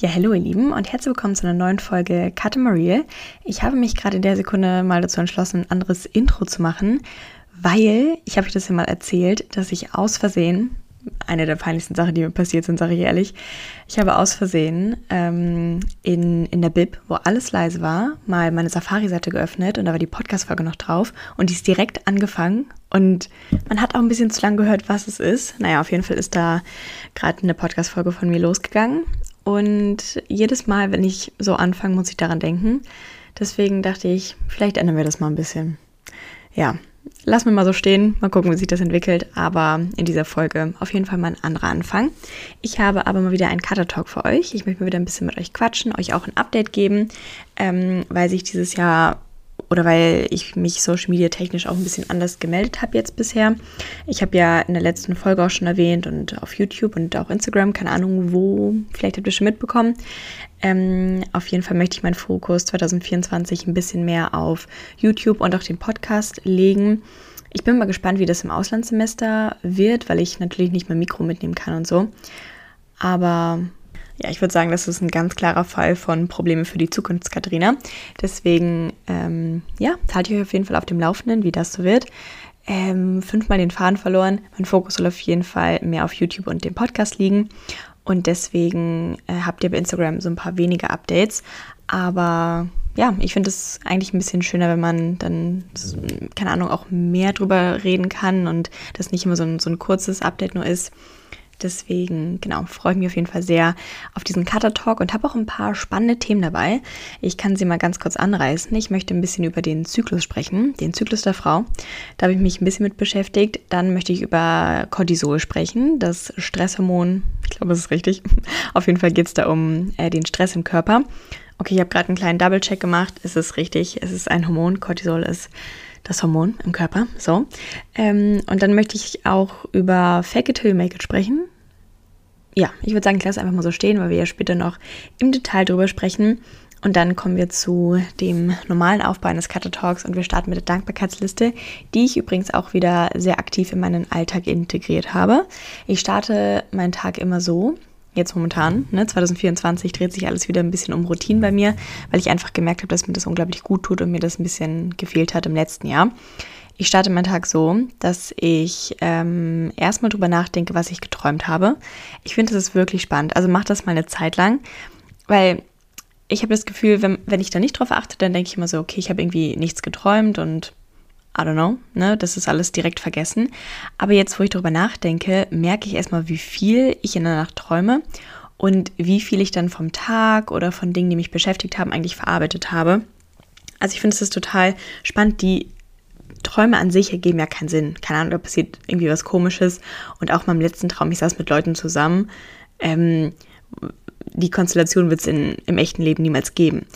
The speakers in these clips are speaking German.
Ja, hallo ihr Lieben und herzlich willkommen zu einer neuen Folge Cut Marie. Ich habe mich gerade in der Sekunde mal dazu entschlossen, ein anderes Intro zu machen, weil, ich habe euch das ja mal erzählt, dass ich aus Versehen, eine der peinlichsten Sachen, die mir passiert sind, sage ich ehrlich, ich habe aus Versehen ähm, in, in der Bib, wo alles leise war, mal meine Safari-Seite geöffnet und da war die Podcast-Folge noch drauf und die ist direkt angefangen und man hat auch ein bisschen zu lang gehört, was es ist. Naja, auf jeden Fall ist da gerade eine Podcast-Folge von mir losgegangen und jedes Mal, wenn ich so anfange, muss ich daran denken. Deswegen dachte ich, vielleicht ändern wir das mal ein bisschen. Ja, lassen wir mal so stehen, mal gucken, wie sich das entwickelt. Aber in dieser Folge auf jeden Fall mal ein anderer Anfang. Ich habe aber mal wieder einen Cutter Talk für euch. Ich möchte mal wieder ein bisschen mit euch quatschen, euch auch ein Update geben, ähm, weil sich dieses Jahr oder weil ich mich Social Media technisch auch ein bisschen anders gemeldet habe jetzt bisher. Ich habe ja in der letzten Folge auch schon erwähnt und auf YouTube und auch Instagram, keine Ahnung wo, vielleicht habt ihr schon mitbekommen. Ähm, auf jeden Fall möchte ich meinen Fokus 2024 ein bisschen mehr auf YouTube und auch den Podcast legen. Ich bin mal gespannt, wie das im Auslandssemester wird, weil ich natürlich nicht mein Mikro mitnehmen kann und so. Aber ja, ich würde sagen, das ist ein ganz klarer Fall von Probleme für die Zukunft, Katharina. Deswegen, ähm, ja, halte ich euch auf jeden Fall auf dem Laufenden, wie das so wird. Ähm, fünfmal den Faden verloren. Mein Fokus soll auf jeden Fall mehr auf YouTube und dem Podcast liegen. Und deswegen äh, habt ihr bei Instagram so ein paar wenige Updates. Aber ja, ich finde es eigentlich ein bisschen schöner, wenn man dann, keine Ahnung, auch mehr drüber reden kann und das nicht immer so ein, so ein kurzes Update nur ist. Deswegen, genau, freue ich mich auf jeden Fall sehr auf diesen Cutter Talk und habe auch ein paar spannende Themen dabei. Ich kann sie mal ganz kurz anreißen. Ich möchte ein bisschen über den Zyklus sprechen, den Zyklus der Frau. Da habe ich mich ein bisschen mit beschäftigt. Dann möchte ich über Cortisol sprechen, das Stresshormon. Ich glaube, das ist richtig. Auf jeden Fall geht es da um äh, den Stress im Körper. Okay, ich habe gerade einen kleinen Double-Check gemacht. Es ist richtig, es ist ein Hormon. Cortisol ist das Hormon im Körper. So. Ähm, und dann möchte ich auch über Fake it till you make it sprechen ja, ich würde sagen, ich lasse einfach mal so stehen, weil wir ja später noch im Detail drüber sprechen. Und dann kommen wir zu dem normalen Aufbau eines Cutter Talks und wir starten mit der Dankbarkeitsliste, die ich übrigens auch wieder sehr aktiv in meinen Alltag integriert habe. Ich starte meinen Tag immer so, jetzt momentan, ne, 2024 dreht sich alles wieder ein bisschen um Routine bei mir, weil ich einfach gemerkt habe, dass mir das unglaublich gut tut und mir das ein bisschen gefehlt hat im letzten Jahr. Ich starte meinen Tag so, dass ich ähm, erstmal drüber nachdenke, was ich geträumt habe. Ich finde, das ist wirklich spannend. Also mach das mal eine Zeit lang, weil ich habe das Gefühl, wenn, wenn ich da nicht drauf achte, dann denke ich immer so, okay, ich habe irgendwie nichts geträumt und I don't know, ne, das ist alles direkt vergessen. Aber jetzt, wo ich darüber nachdenke, merke ich erstmal, wie viel ich in der Nacht träume und wie viel ich dann vom Tag oder von Dingen, die mich beschäftigt haben, eigentlich verarbeitet habe. Also ich finde es total spannend, die Träume an sich ergeben ja keinen Sinn. Keine Ahnung, da passiert irgendwie was Komisches. Und auch meinem letzten Traum, ich saß mit Leuten zusammen. Ähm, die Konstellation wird es im echten Leben niemals geben.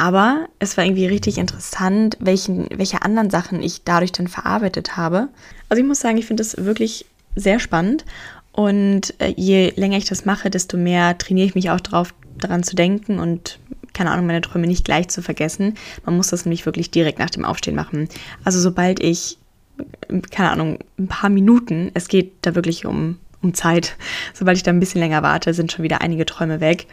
Aber es war irgendwie richtig interessant, welchen, welche anderen Sachen ich dadurch dann verarbeitet habe. Also ich muss sagen, ich finde das wirklich sehr spannend. Und äh, je länger ich das mache, desto mehr trainiere ich mich auch darauf, daran zu denken und keine Ahnung, meine Träume nicht gleich zu vergessen. Man muss das nämlich wirklich direkt nach dem Aufstehen machen. Also sobald ich, keine Ahnung, ein paar Minuten, es geht da wirklich um, um Zeit, sobald ich da ein bisschen länger warte, sind schon wieder einige Träume weg.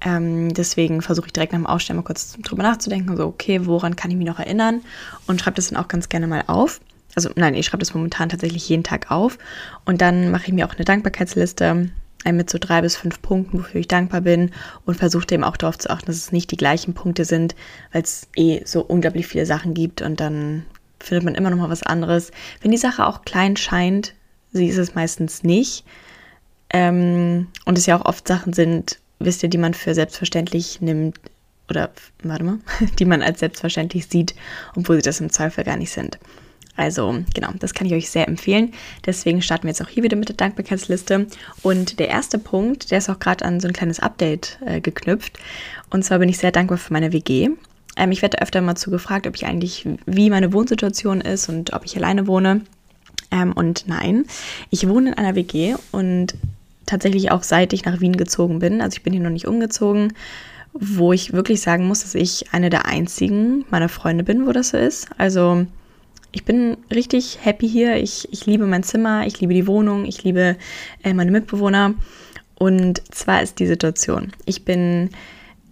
Ähm, deswegen versuche ich direkt nach dem Aufstehen mal kurz drüber nachzudenken, so, okay, woran kann ich mich noch erinnern? Und schreibe das dann auch ganz gerne mal auf. Also nein, ich schreibe das momentan tatsächlich jeden Tag auf. Und dann mache ich mir auch eine Dankbarkeitsliste mit so drei bis fünf Punkten, wofür ich dankbar bin und versuche eben auch darauf zu achten, dass es nicht die gleichen Punkte sind, weil es eh so unglaublich viele Sachen gibt und dann findet man immer noch mal was anderes. Wenn die Sache auch klein scheint, sie ist es meistens nicht. Ähm, und es ja auch oft Sachen sind, wisst ihr, die man für selbstverständlich nimmt oder, warte mal, die man als selbstverständlich sieht, obwohl sie das im Zweifel gar nicht sind. Also genau, das kann ich euch sehr empfehlen. Deswegen starten wir jetzt auch hier wieder mit der Dankbarkeitsliste. Und der erste Punkt, der ist auch gerade an so ein kleines Update äh, geknüpft. Und zwar bin ich sehr dankbar für meine WG. Ähm, ich werde öfter mal zu gefragt, ob ich eigentlich, wie meine Wohnsituation ist und ob ich alleine wohne. Ähm, und nein, ich wohne in einer WG und tatsächlich auch seit ich nach Wien gezogen bin. Also ich bin hier noch nicht umgezogen wo ich wirklich sagen muss, dass ich eine der einzigen meiner Freunde bin, wo das so ist. Also ich bin richtig happy hier. Ich, ich liebe mein Zimmer, ich liebe die Wohnung, ich liebe äh, meine Mitbewohner. Und zwar ist die Situation, ich bin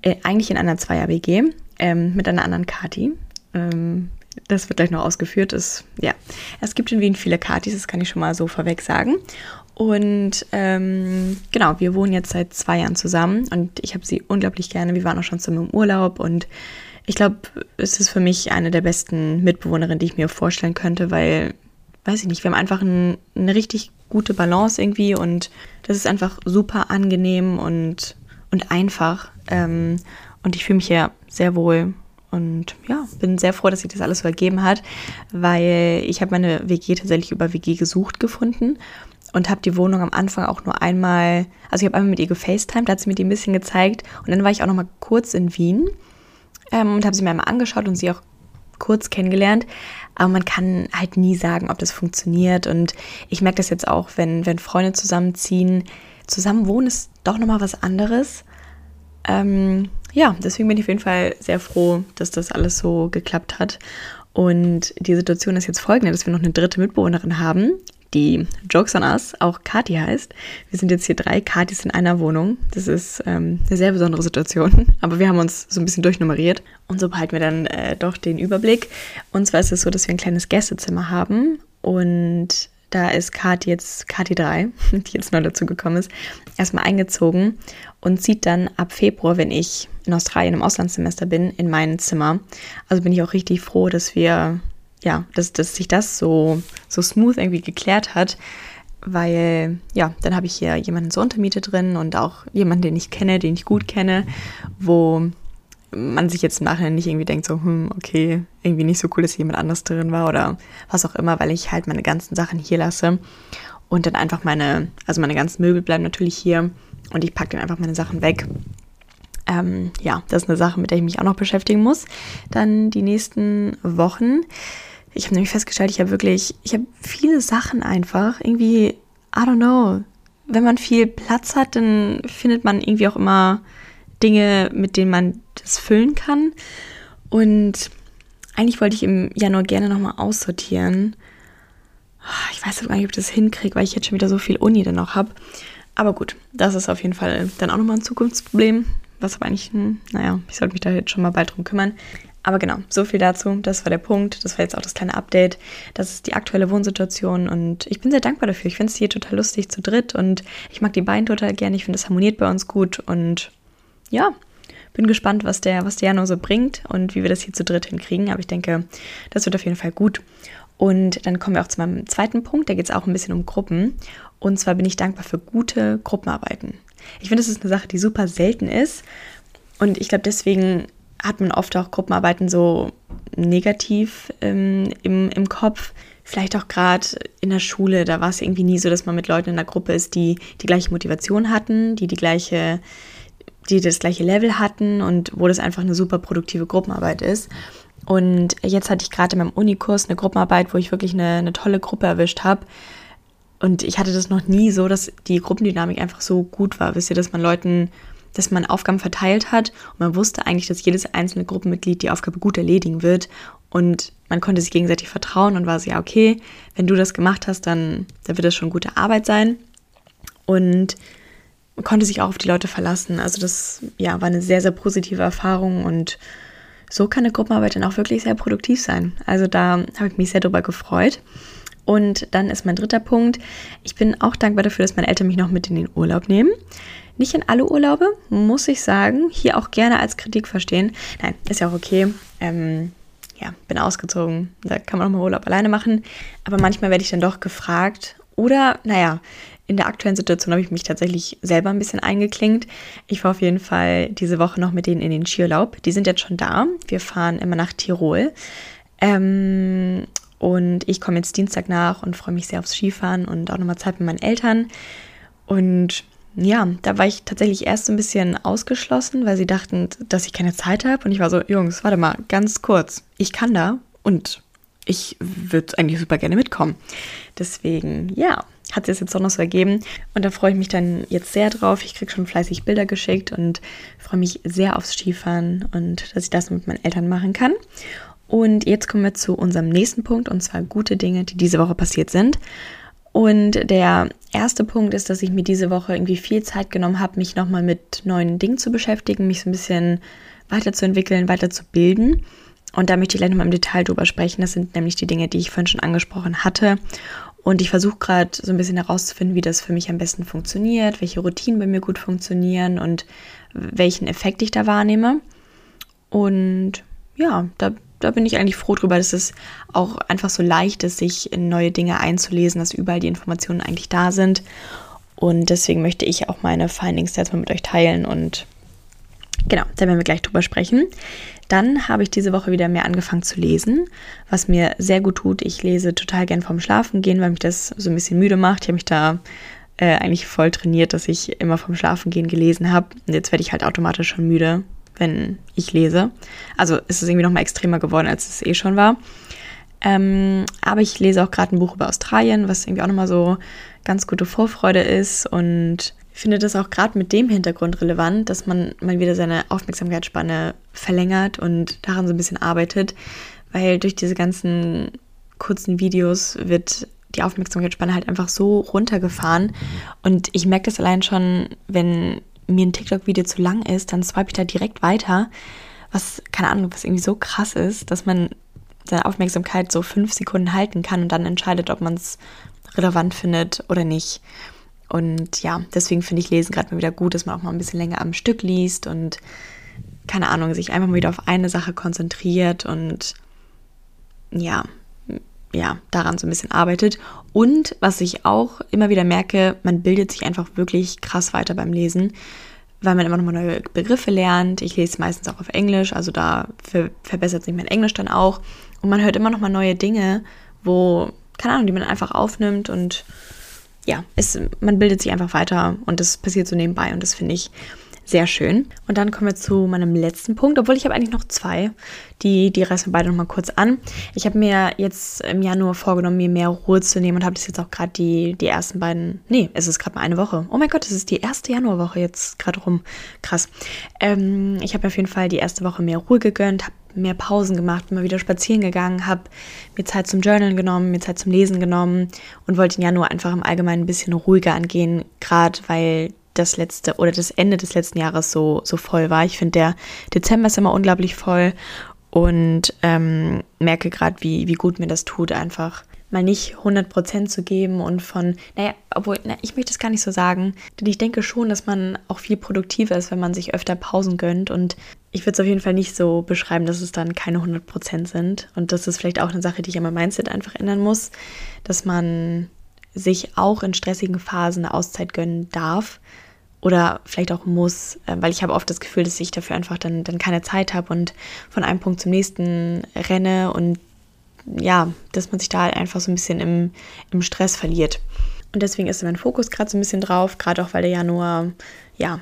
äh, eigentlich in einer Zweier-WG ähm, mit einer anderen Kati. Ähm, das wird gleich noch ausgeführt. Es, ja, es gibt in Wien viele Katis, das kann ich schon mal so vorweg sagen. Und ähm, genau, wir wohnen jetzt seit zwei Jahren zusammen und ich habe sie unglaublich gerne. Wir waren auch schon zusammen im Urlaub und ich glaube, es ist für mich eine der besten Mitbewohnerinnen, die ich mir vorstellen könnte, weil, weiß ich nicht, wir haben einfach ein, eine richtig gute Balance irgendwie und das ist einfach super angenehm und, und einfach. Ähm, und ich fühle mich hier sehr wohl und ja, bin sehr froh, dass sich das alles so ergeben hat, weil ich habe meine WG tatsächlich über WG gesucht gefunden und habe die Wohnung am Anfang auch nur einmal, also ich habe einmal mit ihr gefacetimed, da hat sie mir die ein bisschen gezeigt und dann war ich auch noch mal kurz in Wien ähm, und habe sie mir einmal angeschaut und sie auch kurz kennengelernt. Aber man kann halt nie sagen, ob das funktioniert. Und ich merke das jetzt auch, wenn, wenn Freunde zusammenziehen. Zusammen wohnen ist doch nochmal was anderes. Ähm, ja, deswegen bin ich auf jeden Fall sehr froh, dass das alles so geklappt hat. Und die Situation ist jetzt folgende, dass wir noch eine dritte Mitbewohnerin haben, die Jokes on Us auch Kati heißt. Wir sind jetzt hier drei Katis in einer Wohnung. Das ist ähm, eine sehr besondere Situation, aber wir haben uns so ein bisschen durchnummeriert und so behalten wir dann äh, doch den Überblick. Und zwar ist es so, dass wir ein kleines Gästezimmer haben und da ist Kati jetzt, Kati 3, die jetzt neu dazu gekommen ist, erstmal eingezogen und zieht dann ab Februar, wenn ich in Australien im Auslandssemester bin, in mein Zimmer. Also bin ich auch richtig froh, dass wir ja, dass, dass sich das so, so smooth irgendwie geklärt hat, weil ja, dann habe ich hier jemanden zur Untermiete drin und auch jemanden, den ich kenne, den ich gut kenne, wo man sich jetzt im Nachhinein nicht irgendwie denkt, so, hm, okay, irgendwie nicht so cool, dass jemand anderes drin war oder was auch immer, weil ich halt meine ganzen Sachen hier lasse und dann einfach meine, also meine ganzen Möbel bleiben natürlich hier und ich packe dann einfach meine Sachen weg. Ähm, ja, das ist eine Sache, mit der ich mich auch noch beschäftigen muss. Dann die nächsten Wochen. Ich habe nämlich festgestellt, ich habe wirklich, ich habe viele Sachen einfach irgendwie, I don't know. Wenn man viel Platz hat, dann findet man irgendwie auch immer Dinge, mit denen man das füllen kann. Und eigentlich wollte ich im Januar gerne nochmal aussortieren. Ich weiß auch gar nicht, ob ich das hinkriege, weil ich jetzt schon wieder so viel Uni dann noch habe. Aber gut, das ist auf jeden Fall dann auch nochmal ein Zukunftsproblem. Was aber eigentlich, hm, naja, ich sollte mich da jetzt schon mal bald drum kümmern. Aber genau, so viel dazu. Das war der Punkt. Das war jetzt auch das kleine Update. Das ist die aktuelle Wohnsituation und ich bin sehr dankbar dafür. Ich finde es hier total lustig zu dritt und ich mag die beiden total gerne. Ich finde, es harmoniert bei uns gut und ja, bin gespannt, was der, was der Januar so bringt und wie wir das hier zu dritt hinkriegen. Aber ich denke, das wird auf jeden Fall gut. Und dann kommen wir auch zu meinem zweiten Punkt. Da geht es auch ein bisschen um Gruppen. Und zwar bin ich dankbar für gute Gruppenarbeiten. Ich finde, das ist eine Sache, die super selten ist. Und ich glaube, deswegen hat man oft auch Gruppenarbeiten so negativ ähm, im, im Kopf. Vielleicht auch gerade in der Schule, da war es irgendwie nie so, dass man mit Leuten in der Gruppe ist, die die gleiche Motivation hatten, die die gleiche, die das gleiche Level hatten und wo das einfach eine super produktive Gruppenarbeit ist. Und jetzt hatte ich gerade in meinem Unikurs eine Gruppenarbeit, wo ich wirklich eine, eine tolle Gruppe erwischt habe. Und ich hatte das noch nie so, dass die Gruppendynamik einfach so gut war. Wisst ihr, dass man Leuten dass man Aufgaben verteilt hat und man wusste eigentlich, dass jedes einzelne Gruppenmitglied die Aufgabe gut erledigen wird und man konnte sich gegenseitig vertrauen und war so, ja, okay, wenn du das gemacht hast, dann, dann wird das schon gute Arbeit sein und man konnte sich auch auf die Leute verlassen. Also das, ja, war eine sehr, sehr positive Erfahrung und so kann eine Gruppenarbeit dann auch wirklich sehr produktiv sein. Also da habe ich mich sehr darüber gefreut. Und dann ist mein dritter Punkt. Ich bin auch dankbar dafür, dass meine Eltern mich noch mit in den Urlaub nehmen. Nicht in alle Urlaube, muss ich sagen. Hier auch gerne als Kritik verstehen. Nein, ist ja auch okay. Ähm, ja, bin ausgezogen. Da kann man auch mal Urlaub alleine machen. Aber manchmal werde ich dann doch gefragt. Oder, naja, in der aktuellen Situation habe ich mich tatsächlich selber ein bisschen eingeklinkt. Ich war auf jeden Fall diese Woche noch mit denen in den Skiurlaub. Die sind jetzt schon da. Wir fahren immer nach Tirol. Ähm, und ich komme jetzt Dienstag nach und freue mich sehr aufs Skifahren und auch nochmal Zeit mit meinen Eltern. Und ja, da war ich tatsächlich erst so ein bisschen ausgeschlossen, weil sie dachten, dass ich keine Zeit habe. Und ich war so, Jungs, warte mal, ganz kurz. Ich kann da und ich würde eigentlich super gerne mitkommen. Deswegen, ja, hat das jetzt auch noch so ergeben. Und da freue ich mich dann jetzt sehr drauf. Ich kriege schon fleißig Bilder geschickt und freue mich sehr aufs Skifahren und dass ich das mit meinen Eltern machen kann. Und jetzt kommen wir zu unserem nächsten Punkt und zwar gute Dinge, die diese Woche passiert sind. Und der erste Punkt ist, dass ich mir diese Woche irgendwie viel Zeit genommen habe, mich nochmal mit neuen Dingen zu beschäftigen, mich so ein bisschen weiterzuentwickeln, weiterzubilden. Und da möchte ich gleich nochmal im Detail drüber sprechen. Das sind nämlich die Dinge, die ich vorhin schon angesprochen hatte. Und ich versuche gerade so ein bisschen herauszufinden, wie das für mich am besten funktioniert, welche Routinen bei mir gut funktionieren und welchen Effekt ich da wahrnehme. Und ja, da da bin ich eigentlich froh drüber, dass es auch einfach so leicht ist, sich in neue Dinge einzulesen, dass überall die Informationen eigentlich da sind. Und deswegen möchte ich auch meine Findings jetzt mal mit euch teilen und genau, da werden wir gleich drüber sprechen. Dann habe ich diese Woche wieder mehr angefangen zu lesen, was mir sehr gut tut. Ich lese total gern vorm Schlafen gehen, weil mich das so ein bisschen müde macht. Ich habe mich da äh, eigentlich voll trainiert, dass ich immer vorm Schlafen gehen gelesen habe. Und jetzt werde ich halt automatisch schon müde, wenn ich lese. Also ist es irgendwie noch mal extremer geworden, als es eh schon war. Ähm, aber ich lese auch gerade ein Buch über Australien, was irgendwie auch nochmal so ganz gute Vorfreude ist und finde das auch gerade mit dem Hintergrund relevant, dass man mal wieder seine Aufmerksamkeitsspanne verlängert und daran so ein bisschen arbeitet, weil durch diese ganzen kurzen Videos wird die Aufmerksamkeitsspanne halt einfach so runtergefahren und ich merke das allein schon, wenn mir ein TikTok-Video zu lang ist, dann swipe ich da direkt weiter. Was, keine Ahnung, was irgendwie so krass ist, dass man seine Aufmerksamkeit so fünf Sekunden halten kann und dann entscheidet, ob man es relevant findet oder nicht. Und ja, deswegen finde ich Lesen gerade mal wieder gut, dass man auch mal ein bisschen länger am Stück liest und keine Ahnung, sich einfach mal wieder auf eine Sache konzentriert und ja, ja, daran so ein bisschen arbeitet. Und was ich auch immer wieder merke, man bildet sich einfach wirklich krass weiter beim Lesen, weil man immer noch mal neue Begriffe lernt. Ich lese meistens auch auf Englisch, also da ver verbessert sich mein Englisch dann auch. Und man hört immer noch mal neue Dinge, wo, keine Ahnung, die man einfach aufnimmt und ja, es, man bildet sich einfach weiter und das passiert so nebenbei und das finde ich sehr schön. Und dann kommen wir zu meinem letzten Punkt, obwohl ich habe eigentlich noch zwei. Die, die reißen wir beide noch mal kurz an. Ich habe mir jetzt im Januar vorgenommen, mir mehr Ruhe zu nehmen und habe das jetzt auch gerade die, die ersten beiden. Nee, es ist gerade mal eine Woche. Oh mein Gott, es ist die erste Januarwoche jetzt gerade rum. Krass. Ähm, ich habe auf jeden Fall die erste Woche mehr Ruhe gegönnt, habe mehr Pausen gemacht, immer wieder spazieren gegangen, habe mir Zeit zum Journalen genommen, mir Zeit zum Lesen genommen und wollte im Januar einfach im Allgemeinen ein bisschen ruhiger angehen, gerade weil das letzte oder das Ende des letzten Jahres so, so voll war. Ich finde, der Dezember ist immer unglaublich voll und ähm, merke gerade, wie, wie gut mir das tut, einfach mal nicht 100% zu geben und von, naja, obwohl, na, ich möchte es gar nicht so sagen, denn ich denke schon, dass man auch viel produktiver ist, wenn man sich öfter Pausen gönnt und ich würde es auf jeden Fall nicht so beschreiben, dass es dann keine 100% sind und das ist vielleicht auch eine Sache, die ich an meinem Mindset einfach ändern muss, dass man sich auch in stressigen Phasen eine Auszeit gönnen darf, oder vielleicht auch muss, äh, weil ich habe oft das Gefühl, dass ich dafür einfach dann, dann keine Zeit habe und von einem Punkt zum nächsten renne und ja, dass man sich da halt einfach so ein bisschen im, im Stress verliert. Und deswegen ist mein Fokus gerade so ein bisschen drauf, gerade auch weil der Januar ja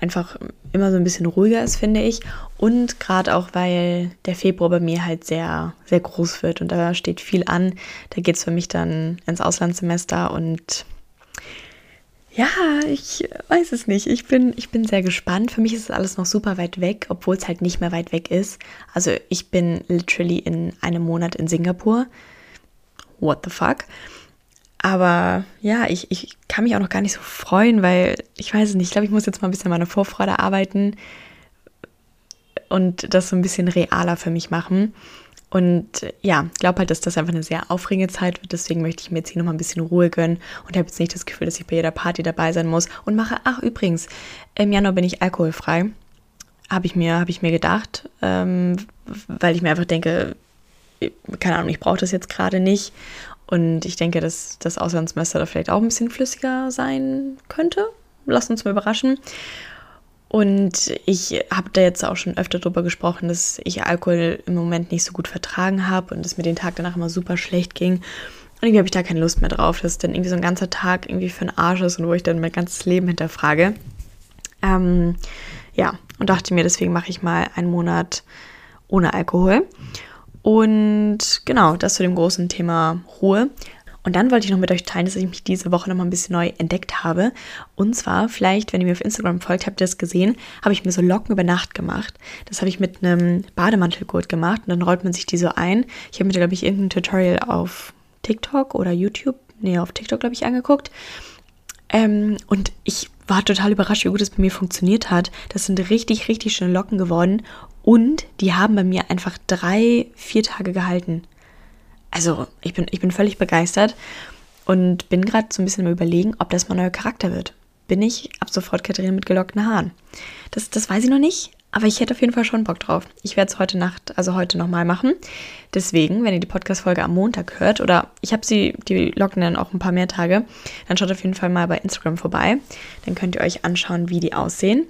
einfach immer so ein bisschen ruhiger ist, finde ich. Und gerade auch, weil der Februar bei mir halt sehr, sehr groß wird und da steht viel an. Da geht es für mich dann ins Auslandssemester und ja, ich weiß es nicht. Ich bin, ich bin sehr gespannt. Für mich ist es alles noch super weit weg, obwohl es halt nicht mehr weit weg ist. Also ich bin literally in einem Monat in Singapur. What the fuck? Aber ja, ich, ich kann mich auch noch gar nicht so freuen, weil ich weiß es nicht. Ich glaube, ich muss jetzt mal ein bisschen meine Vorfreude arbeiten und das so ein bisschen realer für mich machen. Und ja, ich glaube halt, dass das einfach eine sehr aufregende Zeit wird. Deswegen möchte ich mir jetzt hier nochmal ein bisschen Ruhe gönnen und habe jetzt nicht das Gefühl, dass ich bei jeder Party dabei sein muss. Und mache, ach übrigens, im Januar bin ich alkoholfrei. Habe ich, mir, hab ich mir gedacht, ähm, weil ich mir einfach denke, keine Ahnung, ich brauche das jetzt gerade nicht. Und ich denke, dass das Auslandssemester da vielleicht auch ein bisschen flüssiger sein könnte. Lasst uns mal überraschen. Und ich habe da jetzt auch schon öfter drüber gesprochen, dass ich Alkohol im Moment nicht so gut vertragen habe und es mir den Tag danach immer super schlecht ging. Und irgendwie habe ich da keine Lust mehr drauf, dass dann irgendwie so ein ganzer Tag irgendwie für einen Arsch ist und wo ich dann mein ganzes Leben hinterfrage. Ähm, ja, und dachte mir, deswegen mache ich mal einen Monat ohne Alkohol. Und genau, das zu dem großen Thema Ruhe. Und dann wollte ich noch mit euch teilen, dass ich mich diese Woche noch mal ein bisschen neu entdeckt habe. Und zwar, vielleicht, wenn ihr mir auf Instagram folgt, habt ihr das gesehen, habe ich mir so Locken über Nacht gemacht. Das habe ich mit einem Bademantelgurt gemacht und dann rollt man sich die so ein. Ich habe mir, glaube ich, irgendein Tutorial auf TikTok oder YouTube nee, auf TikTok, glaube ich, angeguckt. Ähm, und ich war total überrascht, wie gut es bei mir funktioniert hat. Das sind richtig, richtig schöne Locken geworden. Und die haben bei mir einfach drei, vier Tage gehalten. Also ich bin, ich bin völlig begeistert und bin gerade so ein bisschen am Überlegen, ob das mein neuer Charakter wird. Bin ich ab sofort Katharina mit gelockten Haaren? Das, das weiß ich noch nicht, aber ich hätte auf jeden Fall schon Bock drauf. Ich werde es heute Nacht, also heute nochmal machen. Deswegen, wenn ihr die Podcast-Folge am Montag hört, oder ich habe sie, die Locken dann auch ein paar mehr Tage, dann schaut auf jeden Fall mal bei Instagram vorbei. Dann könnt ihr euch anschauen, wie die aussehen.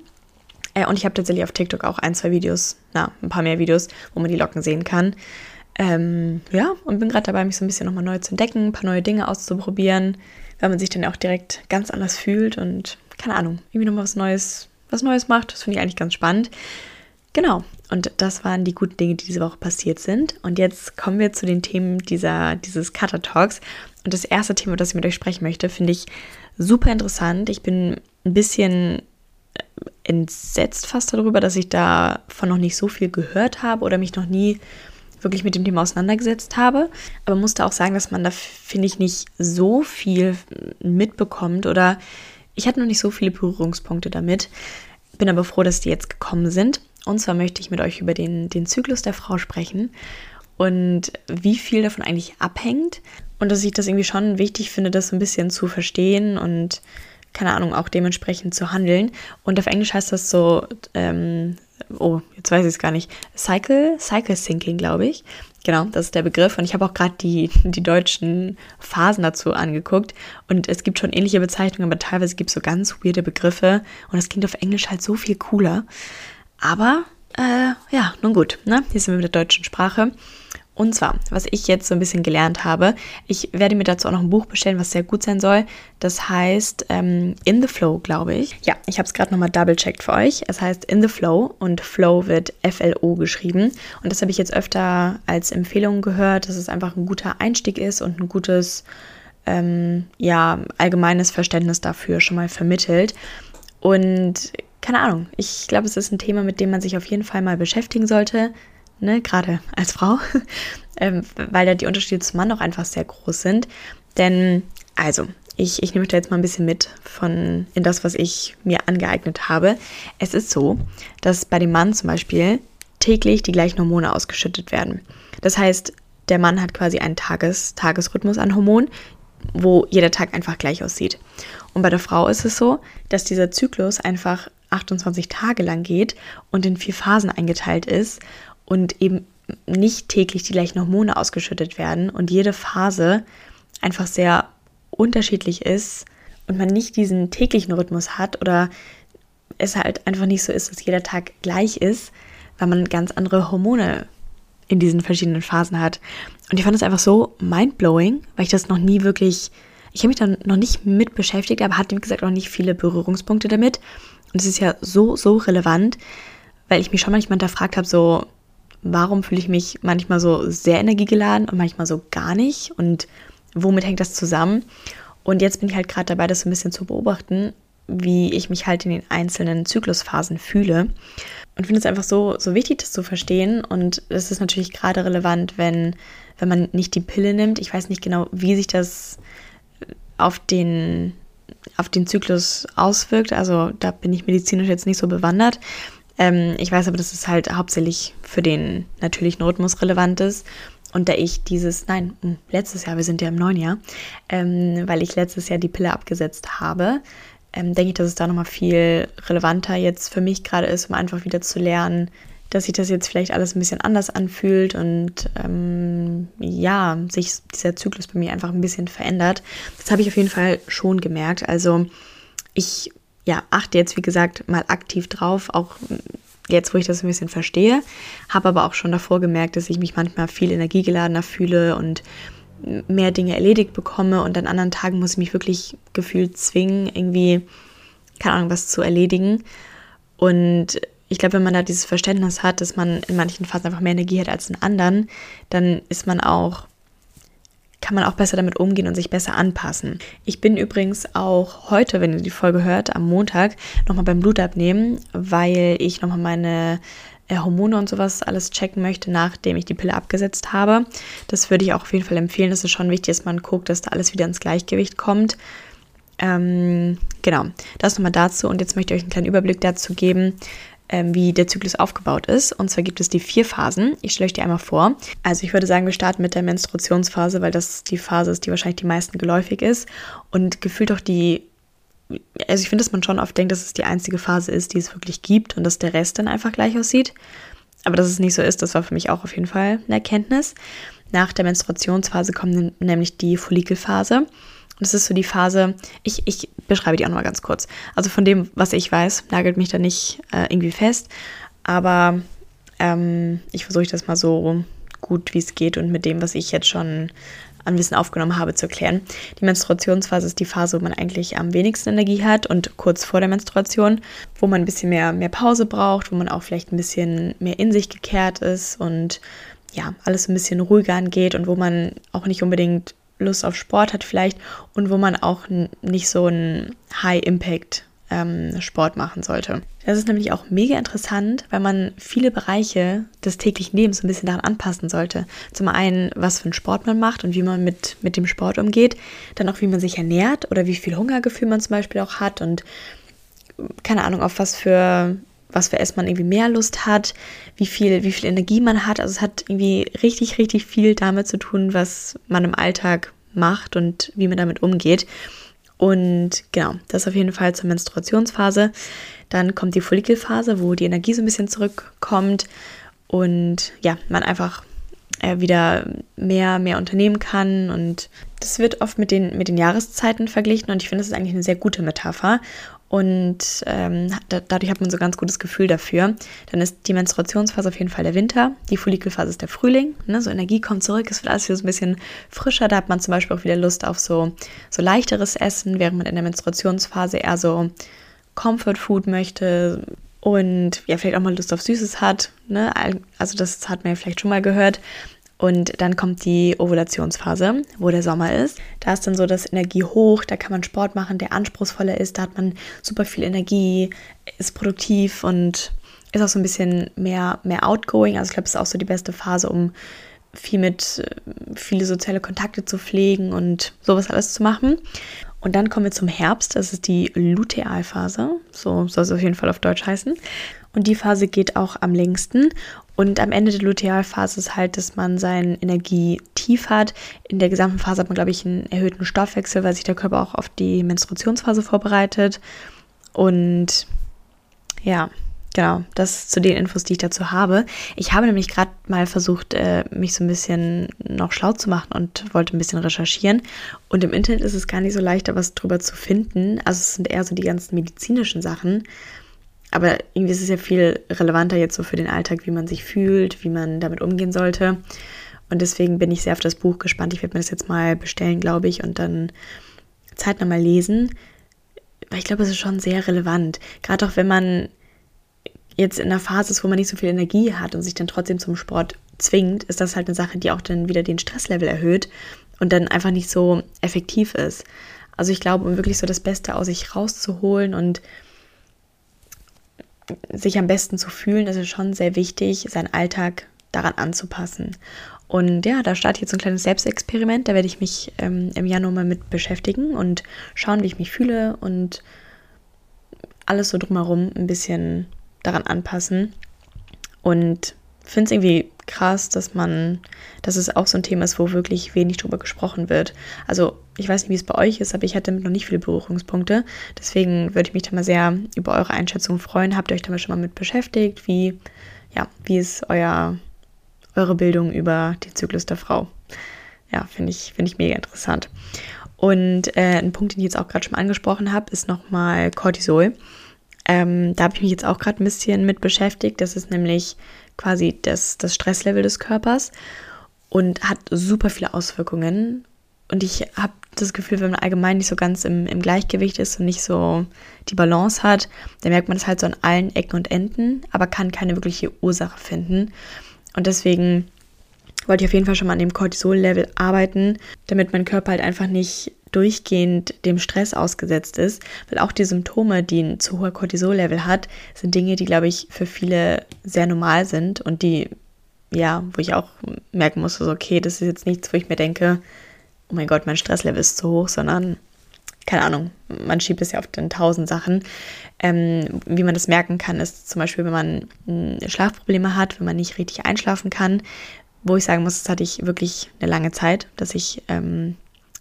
Äh, und ich habe tatsächlich auf TikTok auch ein, zwei Videos, na, ein paar mehr Videos, wo man die Locken sehen kann. Ähm, ja, und bin gerade dabei, mich so ein bisschen nochmal neu zu entdecken, ein paar neue Dinge auszuprobieren, weil man sich dann auch direkt ganz anders fühlt und keine Ahnung, irgendwie nochmal was Neues was Neues macht. Das finde ich eigentlich ganz spannend. Genau, und das waren die guten Dinge, die diese Woche passiert sind. Und jetzt kommen wir zu den Themen dieser, dieses Cutter Talks. Und das erste Thema, das ich mit euch sprechen möchte, finde ich super interessant. Ich bin ein bisschen äh, entsetzt fast darüber, dass ich davon noch nicht so viel gehört habe oder mich noch nie wirklich mit dem Thema auseinandergesetzt habe. Aber musste auch sagen, dass man da, finde ich, nicht so viel mitbekommt oder ich hatte noch nicht so viele Berührungspunkte damit, bin aber froh, dass die jetzt gekommen sind. Und zwar möchte ich mit euch über den, den Zyklus der Frau sprechen und wie viel davon eigentlich abhängt. Und dass ich das irgendwie schon wichtig finde, das so ein bisschen zu verstehen und keine Ahnung, auch dementsprechend zu handeln. Und auf Englisch heißt das so, ähm, oh, jetzt weiß ich es gar nicht, Cycle, Cycle Thinking, glaube ich. Genau, das ist der Begriff. Und ich habe auch gerade die, die deutschen Phasen dazu angeguckt. Und es gibt schon ähnliche Bezeichnungen, aber teilweise gibt es so ganz weirde Begriffe. Und das klingt auf Englisch halt so viel cooler. Aber, äh, ja, nun gut, ne? Hier sind wir mit der deutschen Sprache. Und zwar, was ich jetzt so ein bisschen gelernt habe, ich werde mir dazu auch noch ein Buch bestellen, was sehr gut sein soll. Das heißt ähm, In the Flow, glaube ich. Ja, ich habe es gerade nochmal double-checkt für euch. Es heißt In the Flow und Flow wird F-L-O geschrieben. Und das habe ich jetzt öfter als Empfehlung gehört, dass es einfach ein guter Einstieg ist und ein gutes, ähm, ja, allgemeines Verständnis dafür schon mal vermittelt. Und keine Ahnung, ich glaube, es ist ein Thema, mit dem man sich auf jeden Fall mal beschäftigen sollte ne, gerade als Frau, ähm, weil da die Unterschiede zum Mann auch einfach sehr groß sind. Denn, also, ich, ich nehme da jetzt mal ein bisschen mit von in das, was ich mir angeeignet habe. Es ist so, dass bei dem Mann zum Beispiel täglich die gleichen Hormone ausgeschüttet werden. Das heißt, der Mann hat quasi einen Tages Tagesrhythmus an Hormonen, wo jeder Tag einfach gleich aussieht. Und bei der Frau ist es so, dass dieser Zyklus einfach 28 Tage lang geht und in vier Phasen eingeteilt ist und eben nicht täglich die gleichen Hormone ausgeschüttet werden und jede Phase einfach sehr unterschiedlich ist und man nicht diesen täglichen Rhythmus hat oder es halt einfach nicht so ist, dass jeder Tag gleich ist, weil man ganz andere Hormone in diesen verschiedenen Phasen hat. Und ich fand es einfach so mindblowing, weil ich das noch nie wirklich, ich habe mich da noch nicht mit beschäftigt, aber hatte, wie gesagt, auch nicht viele Berührungspunkte damit. Und es ist ja so, so relevant, weil ich mich schon manchmal hinterfragt habe, so, warum fühle ich mich manchmal so sehr energiegeladen und manchmal so gar nicht und womit hängt das zusammen? Und jetzt bin ich halt gerade dabei, das so ein bisschen zu beobachten, wie ich mich halt in den einzelnen Zyklusphasen fühle. Und finde es einfach so, so wichtig, das zu verstehen. Und es ist natürlich gerade relevant, wenn, wenn man nicht die Pille nimmt. Ich weiß nicht genau, wie sich das auf den, auf den Zyklus auswirkt. Also da bin ich medizinisch jetzt nicht so bewandert. Ähm, ich weiß aber, dass es halt hauptsächlich für den natürlichen Rhythmus relevant ist. Und da ich dieses, nein, hm, letztes Jahr, wir sind ja im neuen Jahr, ähm, weil ich letztes Jahr die Pille abgesetzt habe, ähm, denke ich, dass es da nochmal viel relevanter jetzt für mich gerade ist, um einfach wieder zu lernen, dass sich das jetzt vielleicht alles ein bisschen anders anfühlt und ähm, ja, sich dieser Zyklus bei mir einfach ein bisschen verändert. Das habe ich auf jeden Fall schon gemerkt. Also ich ja, achte jetzt, wie gesagt, mal aktiv drauf, auch jetzt, wo ich das ein bisschen verstehe, habe aber auch schon davor gemerkt, dass ich mich manchmal viel energiegeladener fühle und mehr Dinge erledigt bekomme und an anderen Tagen muss ich mich wirklich gefühlt zwingen, irgendwie, keine Ahnung, was zu erledigen. Und ich glaube, wenn man da dieses Verständnis hat, dass man in manchen Phasen einfach mehr Energie hat als in anderen, dann ist man auch kann man auch besser damit umgehen und sich besser anpassen. Ich bin übrigens auch heute, wenn ihr die Folge hört, am Montag nochmal beim Blutabnehmen, weil ich nochmal meine äh, Hormone und sowas alles checken möchte, nachdem ich die Pille abgesetzt habe. Das würde ich auch auf jeden Fall empfehlen. Es ist schon wichtig, dass man guckt, dass da alles wieder ins Gleichgewicht kommt. Ähm, genau, das nochmal dazu. Und jetzt möchte ich euch einen kleinen Überblick dazu geben, wie der Zyklus aufgebaut ist. Und zwar gibt es die vier Phasen. Ich stelle euch die einmal vor. Also ich würde sagen, wir starten mit der Menstruationsphase, weil das die Phase ist, die wahrscheinlich die meisten geläufig ist. Und gefühlt auch die also ich finde, dass man schon oft denkt, dass es die einzige Phase ist, die es wirklich gibt und dass der Rest dann einfach gleich aussieht. Aber dass es nicht so ist, das war für mich auch auf jeden Fall eine Erkenntnis. Nach der Menstruationsphase kommt nämlich die Follikelphase. Und das ist so die Phase, ich, ich beschreibe die auch nochmal ganz kurz. Also von dem, was ich weiß, nagelt mich da nicht äh, irgendwie fest. Aber ähm, ich versuche das mal so gut wie es geht und mit dem, was ich jetzt schon an Wissen aufgenommen habe, zu erklären. Die Menstruationsphase ist die Phase, wo man eigentlich am wenigsten Energie hat und kurz vor der Menstruation, wo man ein bisschen mehr, mehr Pause braucht, wo man auch vielleicht ein bisschen mehr in sich gekehrt ist und ja, alles ein bisschen ruhiger angeht und wo man auch nicht unbedingt Lust auf Sport hat vielleicht und wo man auch nicht so einen High-Impact ähm, Sport machen sollte. Das ist nämlich auch mega interessant, weil man viele Bereiche des täglichen Lebens ein bisschen daran anpassen sollte. Zum einen, was für einen Sport man macht und wie man mit, mit dem Sport umgeht. Dann auch, wie man sich ernährt oder wie viel Hungergefühl man zum Beispiel auch hat und keine Ahnung, auf was für was für Essen man irgendwie mehr Lust hat, wie viel, wie viel Energie man hat. Also es hat irgendwie richtig, richtig viel damit zu tun, was man im Alltag macht und wie man damit umgeht. Und genau, das auf jeden Fall zur Menstruationsphase. Dann kommt die Follikelphase, wo die Energie so ein bisschen zurückkommt und ja, man einfach äh, wieder mehr, mehr unternehmen kann. Und das wird oft mit den, mit den Jahreszeiten verglichen und ich finde, das ist eigentlich eine sehr gute Metapher. Und ähm, da, dadurch hat man so ein ganz gutes Gefühl dafür. Dann ist die Menstruationsphase auf jeden Fall der Winter, die Follikelphase ist der Frühling. Ne? So Energie kommt zurück, es wird alles wieder so ein bisschen frischer. Da hat man zum Beispiel auch wieder Lust auf so, so leichteres Essen, während man in der Menstruationsphase eher so Comfort Food möchte und ja, vielleicht auch mal Lust auf Süßes hat. Ne? Also das hat man ja vielleicht schon mal gehört. Und dann kommt die Ovulationsphase, wo der Sommer ist. Da ist dann so das Energie hoch, da kann man Sport machen, der anspruchsvoller ist, da hat man super viel Energie, ist produktiv und ist auch so ein bisschen mehr, mehr outgoing. Also ich glaube, es ist auch so die beste Phase, um viel mit äh, viele soziale Kontakte zu pflegen und sowas alles zu machen. Und dann kommen wir zum Herbst, das ist die Lutealphase, so soll es auf jeden Fall auf Deutsch heißen. Und die Phase geht auch am längsten. Und am Ende der Lutealphase ist halt, dass man seine Energie tief hat. In der gesamten Phase hat man, glaube ich, einen erhöhten Stoffwechsel, weil sich der Körper auch auf die Menstruationsphase vorbereitet. Und ja, genau, das zu den Infos, die ich dazu habe. Ich habe nämlich gerade mal versucht, äh, mich so ein bisschen noch schlau zu machen und wollte ein bisschen recherchieren. Und im Internet ist es gar nicht so leicht, da was drüber zu finden. Also es sind eher so die ganzen medizinischen Sachen. Aber irgendwie ist es ja viel relevanter jetzt so für den Alltag, wie man sich fühlt, wie man damit umgehen sollte. Und deswegen bin ich sehr auf das Buch gespannt. Ich werde mir das jetzt mal bestellen, glaube ich, und dann zeitnah mal lesen. Weil ich glaube, es ist schon sehr relevant. Gerade auch wenn man jetzt in einer Phase ist, wo man nicht so viel Energie hat und sich dann trotzdem zum Sport zwingt, ist das halt eine Sache, die auch dann wieder den Stresslevel erhöht und dann einfach nicht so effektiv ist. Also ich glaube, um wirklich so das Beste aus sich rauszuholen und sich am besten zu fühlen, ist es schon sehr wichtig, seinen Alltag daran anzupassen. Und ja, da starte ich jetzt ein kleines Selbstexperiment. Da werde ich mich ähm, im Januar mal mit beschäftigen und schauen, wie ich mich fühle und alles so drumherum ein bisschen daran anpassen. Und finde es irgendwie krass, dass man, dass es auch so ein Thema ist, wo wirklich wenig drüber gesprochen wird. Also ich weiß nicht, wie es bei euch ist, aber ich hatte damit noch nicht viele Berührungspunkte. Deswegen würde ich mich da mal sehr über eure Einschätzung freuen. Habt ihr euch damit schon mal mit beschäftigt? Wie, ja, wie ist euer, eure Bildung über den Zyklus der Frau? Ja, finde ich, finde ich mega interessant. Und äh, ein Punkt, den ich jetzt auch gerade schon angesprochen habe, ist nochmal Cortisol. Ähm, da habe ich mich jetzt auch gerade ein bisschen mit beschäftigt. Das ist nämlich quasi das, das Stresslevel des Körpers und hat super viele Auswirkungen. Und ich habe das Gefühl, wenn man allgemein nicht so ganz im, im Gleichgewicht ist und nicht so die Balance hat, dann merkt man das halt so an allen Ecken und Enden, aber kann keine wirkliche Ursache finden. Und deswegen wollte ich auf jeden Fall schon mal an dem Cortisol-Level arbeiten, damit mein Körper halt einfach nicht durchgehend dem Stress ausgesetzt ist, weil auch die Symptome, die ein zu hoher Cortisol-Level hat, sind Dinge, die, glaube ich, für viele sehr normal sind und die, ja, wo ich auch merken muss, so, okay, das ist jetzt nichts, wo ich mir denke, oh mein Gott, mein Stresslevel ist zu hoch, sondern keine Ahnung, man schiebt es ja oft in tausend Sachen. Ähm, wie man das merken kann, ist zum Beispiel, wenn man hm, Schlafprobleme hat, wenn man nicht richtig einschlafen kann, wo ich sagen muss, das hatte ich wirklich eine lange Zeit, dass ich ähm,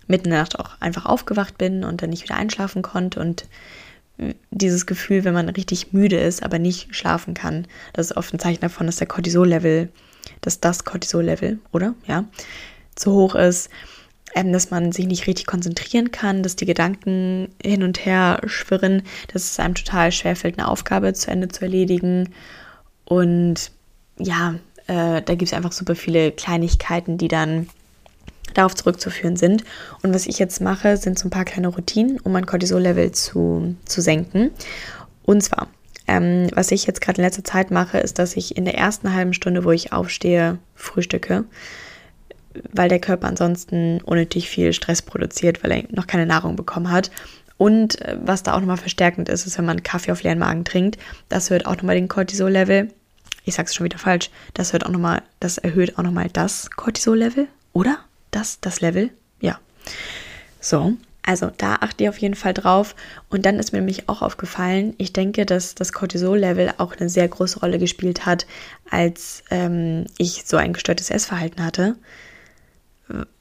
mitten in der Nacht auch einfach aufgewacht bin und dann nicht wieder einschlafen konnte und äh, dieses Gefühl, wenn man richtig müde ist, aber nicht schlafen kann, das ist oft ein Zeichen davon, dass der Cortisol-Level, dass das Cortisol-Level, oder? Ja, zu hoch ist, ähm, dass man sich nicht richtig konzentrieren kann, dass die Gedanken hin und her schwirren, dass es einem total schwerfällt, eine Aufgabe zu Ende zu erledigen. Und ja, äh, da gibt es einfach super viele Kleinigkeiten, die dann darauf zurückzuführen sind. Und was ich jetzt mache, sind so ein paar kleine Routinen, um mein Cortisol-Level zu, zu senken. Und zwar, ähm, was ich jetzt gerade in letzter Zeit mache, ist, dass ich in der ersten halben Stunde, wo ich aufstehe, frühstücke, weil der Körper ansonsten unnötig viel Stress produziert, weil er noch keine Nahrung bekommen hat. Und äh, was da auch nochmal verstärkend ist, ist, wenn man Kaffee auf leeren Magen trinkt, das erhöht auch nochmal den Cortisol-Level. Ich sag's schon wieder falsch. Das hört auch nochmal, das erhöht auch nochmal das Cortisol-Level, oder? Das das Level? Ja. So, also da achte ich auf jeden Fall drauf. Und dann ist mir nämlich auch aufgefallen, ich denke, dass das Cortisol-Level auch eine sehr große Rolle gespielt hat, als ähm, ich so ein gestörtes Essverhalten hatte.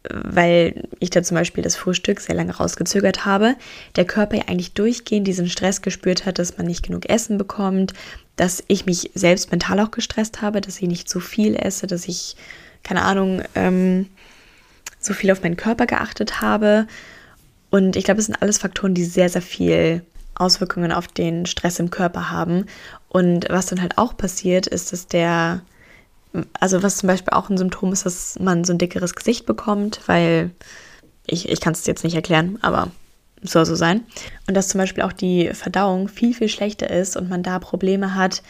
Weil ich da zum Beispiel das Frühstück sehr lange rausgezögert habe, der Körper ja eigentlich durchgehend diesen Stress gespürt hat, dass man nicht genug Essen bekommt, dass ich mich selbst mental auch gestresst habe, dass ich nicht zu viel esse, dass ich, keine Ahnung, ähm, so viel auf meinen Körper geachtet habe. Und ich glaube, es sind alles Faktoren, die sehr, sehr viel Auswirkungen auf den Stress im Körper haben. Und was dann halt auch passiert, ist, dass der, also was zum Beispiel auch ein Symptom ist, dass man so ein dickeres Gesicht bekommt, weil ich, ich kann es jetzt nicht erklären, aber soll so sein. Und dass zum Beispiel auch die Verdauung viel, viel schlechter ist und man da Probleme hat,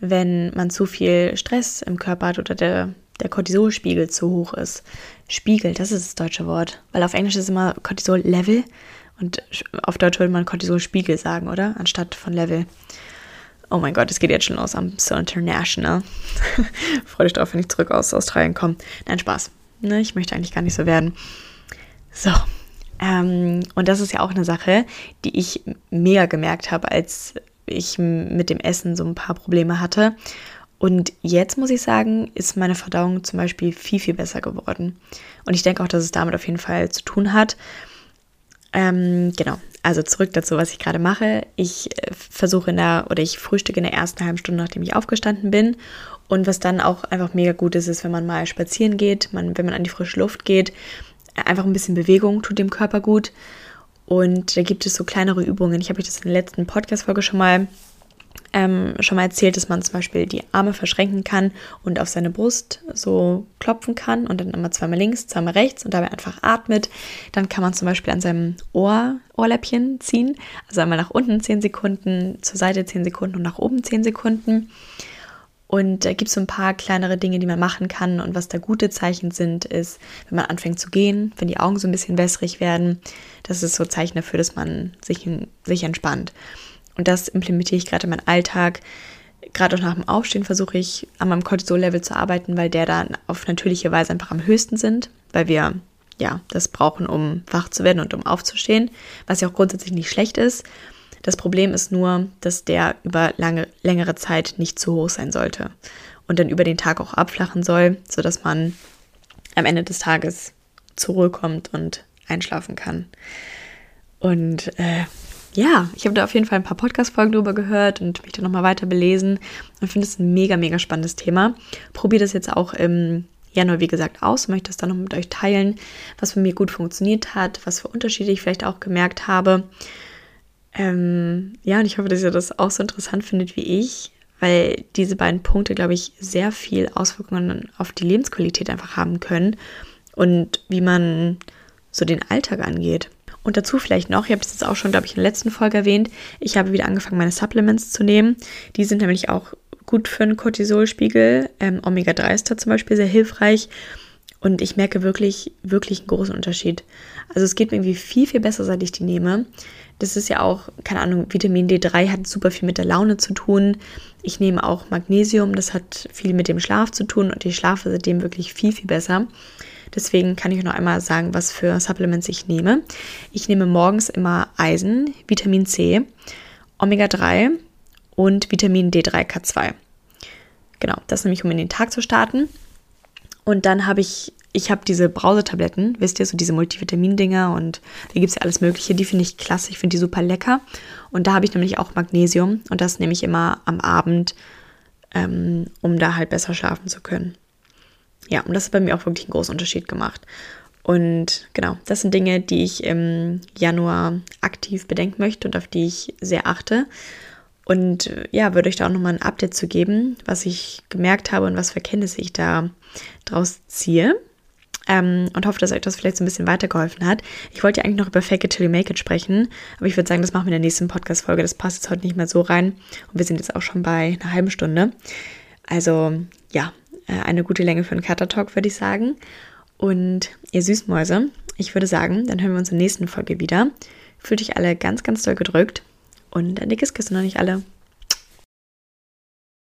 wenn man zu viel Stress im Körper hat oder der, der Cortisolspiegel zu hoch ist. Spiegel, das ist das deutsche Wort. Weil auf Englisch ist immer Cortisol-Level und auf Deutsch würde man Cortisol-Spiegel sagen, oder? Anstatt von Level. Oh mein Gott, es geht jetzt schon los. I'm so international. Freue dich drauf, wenn ich zurück aus Australien komme. Nein, Spaß. Ne, ich möchte eigentlich gar nicht so werden. So. Ähm, und das ist ja auch eine Sache, die ich mega gemerkt habe, als ich mit dem Essen so ein paar Probleme hatte. Und jetzt muss ich sagen, ist meine Verdauung zum Beispiel viel, viel besser geworden. Und ich denke auch, dass es damit auf jeden Fall zu tun hat. Ähm, genau, also zurück dazu, was ich gerade mache. Ich äh, versuche in der, oder ich frühstücke in der ersten halben Stunde, nachdem ich aufgestanden bin. Und was dann auch einfach mega gut ist, ist, wenn man mal spazieren geht, man, wenn man an die frische Luft geht, einfach ein bisschen Bewegung tut dem Körper gut. Und da gibt es so kleinere Übungen. Ich habe euch das in der letzten Podcast-Folge schon mal ähm, schon mal erzählt, dass man zum Beispiel die Arme verschränken kann und auf seine Brust so klopfen kann und dann immer zweimal links, zweimal rechts und dabei einfach atmet. Dann kann man zum Beispiel an seinem Ohr, Ohrläppchen ziehen, also einmal nach unten 10 Sekunden, zur Seite 10 Sekunden und nach oben 10 Sekunden. Und da gibt es so ein paar kleinere Dinge, die man machen kann. Und was da gute Zeichen sind, ist, wenn man anfängt zu gehen, wenn die Augen so ein bisschen wässrig werden. Das ist so Zeichen dafür, dass man sich, sich entspannt. Und das implementiere ich gerade in meinen Alltag. Gerade auch nach dem Aufstehen versuche ich an meinem Cortisol-Level zu arbeiten, weil der dann auf natürliche Weise einfach am höchsten sind, weil wir ja das brauchen, um wach zu werden und um aufzustehen, was ja auch grundsätzlich nicht schlecht ist. Das Problem ist nur, dass der über lange, längere Zeit nicht zu hoch sein sollte und dann über den Tag auch abflachen soll, sodass man am Ende des Tages zur Ruhe kommt und einschlafen kann. Und äh, ja, ich habe da auf jeden Fall ein paar Podcast-Folgen drüber gehört und mich da nochmal weiter belesen und finde es ein mega, mega spannendes Thema. Probiere das jetzt auch im Januar, wie gesagt, aus, möchte das dann noch mit euch teilen, was für mich gut funktioniert hat, was für Unterschiede ich vielleicht auch gemerkt habe. Ähm, ja, und ich hoffe, dass ihr das auch so interessant findet wie ich, weil diese beiden Punkte, glaube ich, sehr viel Auswirkungen auf die Lebensqualität einfach haben können und wie man so den Alltag angeht. Und dazu vielleicht noch, ich habe das jetzt auch schon, glaube ich, in der letzten Folge erwähnt, ich habe wieder angefangen, meine Supplements zu nehmen. Die sind nämlich auch gut für einen Cortisolspiegel. Ähm, Omega-3 ist da zum Beispiel sehr hilfreich. Und ich merke wirklich, wirklich einen großen Unterschied. Also es geht mir irgendwie viel, viel besser, seit ich die nehme. Das ist ja auch, keine Ahnung, Vitamin D3 hat super viel mit der Laune zu tun. Ich nehme auch Magnesium, das hat viel mit dem Schlaf zu tun und ich schlafe seitdem wirklich viel, viel besser. Deswegen kann ich noch einmal sagen, was für Supplements ich nehme. Ich nehme morgens immer Eisen, Vitamin C, Omega-3 und Vitamin D3K2. Genau, das nehme ich, um in den Tag zu starten. Und dann habe ich, ich habe diese Brausetabletten, wisst ihr, so diese Multivitamin-Dinger und da gibt es ja alles Mögliche. Die finde ich klasse, ich finde die super lecker. Und da habe ich nämlich auch Magnesium und das nehme ich immer am Abend, ähm, um da halt besser schlafen zu können. Ja, und das hat bei mir auch wirklich einen großen Unterschied gemacht. Und genau, das sind Dinge, die ich im Januar aktiv bedenken möchte und auf die ich sehr achte. Und ja, würde euch da auch nochmal ein Update zu geben, was ich gemerkt habe und was für Kenntnisse ich da draus ziehe. Ähm, und hoffe, dass euch das vielleicht so ein bisschen weitergeholfen hat. Ich wollte ja eigentlich noch über Fake It Till You Make It sprechen, aber ich würde sagen, das machen wir in der nächsten Podcast-Folge. Das passt jetzt heute nicht mehr so rein. Und wir sind jetzt auch schon bei einer halben Stunde. Also, ja, äh, eine gute Länge für einen Cutter-Talk, würde ich sagen. Und ihr Süßmäuse, ich würde sagen, dann hören wir uns in der nächsten Folge wieder. Fühlt euch alle ganz, ganz doll gedrückt und ein dickes Küssen noch nicht alle.